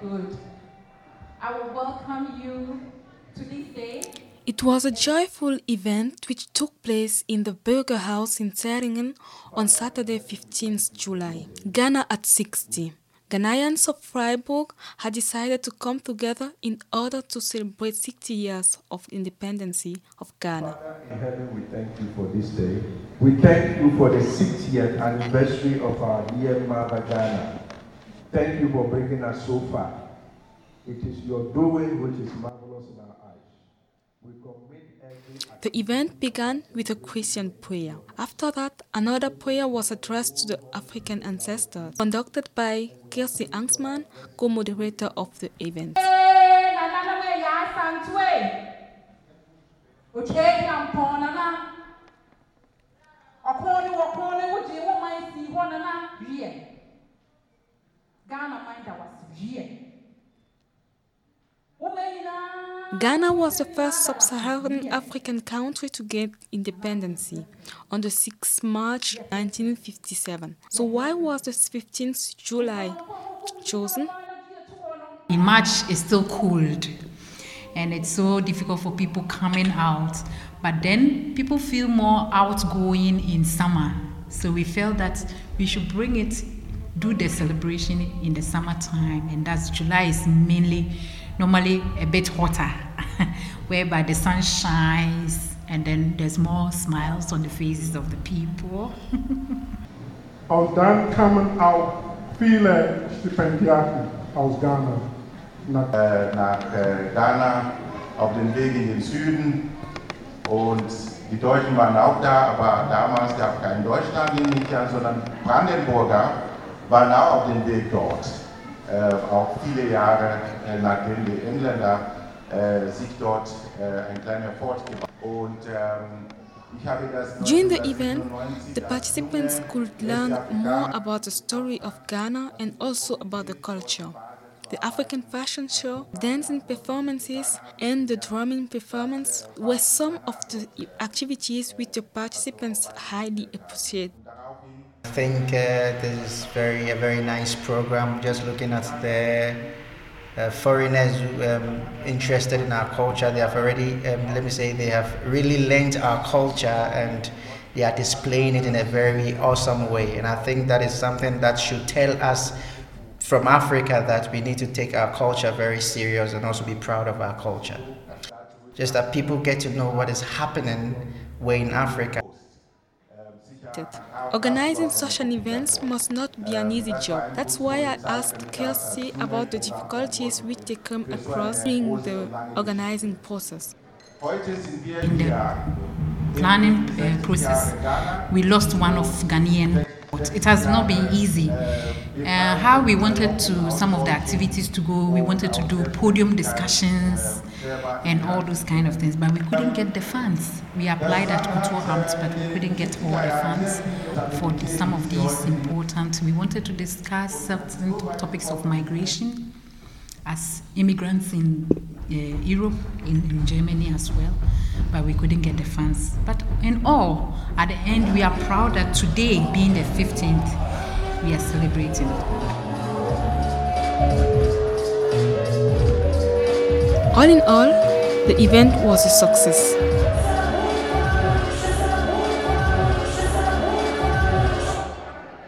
Good. I will welcome you to this day. It was a joyful event which took place in the Burger House in Zähringen on Saturday, 15th July. Ghana at 60. Ghanaians of Freiburg had decided to come together in order to celebrate 60 years of independence of Ghana. Father in heaven, we thank you for this day. We thank you for the 60th anniversary of our dear mother Ghana. Thank you for bringing us so far. It is your doing which is marvelous in our eyes. We commit The event began with a Christian prayer. After that, another prayer was addressed to the African ancestors, conducted by Kirsty Angsman, co-moderator of the event. Ghana was wie. Wo man nyinaa Ghana was the first sub-Saharan African country to get independence on the 6th March 1957. So why was the 15th July chosen? In March, it's still cold and it's so difficult for people coming out. But then people feel more outgoing in summer. So we felt that we should bring it, do the celebration in the summertime. And that's July is mainly, normally a bit hotter, whereby the sun shines and then there's more smiles on the faces of the people. Aus dann kamen auch viele Stipendiaten aus Ghana. nach äh, nach äh, Ghana auf dem Weg in den Süden. Und die Deutschen waren auch da, aber damals gab es kein Deutschland in Nichtern, sondern Brandenburger auch auf dem Weg dort. Äh, auch viele Jahre, nachdem die Engländer äh, sich dort äh, ein kleiner Fort gebaut Und ähm, ich habe das During the event, the participants could learn more about the story of Ghana and also about the culture. The African fashion show, dancing performances, and the drumming performance were some of the activities which the participants highly appreciated. I think uh, this is very a very nice program. Just looking at the uh, foreigners um, interested in our culture, they have already, um, let me say, they have really learned our culture and they are displaying it in a very awesome way. And I think that is something that should tell us from Africa that we need to take our culture very serious and also be proud of our culture. Just that people get to know what is happening way in Africa. Organizing social events must not be an easy job. That's why I asked Kelsey about the difficulties which they come across during the organizing process. Heute sind wir In the planning uh, process, we lost one of Ghanaian. It has not been easy. Uh, how we wanted to some of the activities to go, we wanted to do podium discussions and all those kind of things, but we couldn't get the funds. We applied at Kultur Amt, but we couldn't get all the funds for some of these important. We wanted to discuss certain topics of migration as immigrants in uh, Europe, in, in Germany as well, but we couldn't get the funds. But in all, at the end, we are proud that today, being the 15th, we are celebrating. All in all, the event was a success.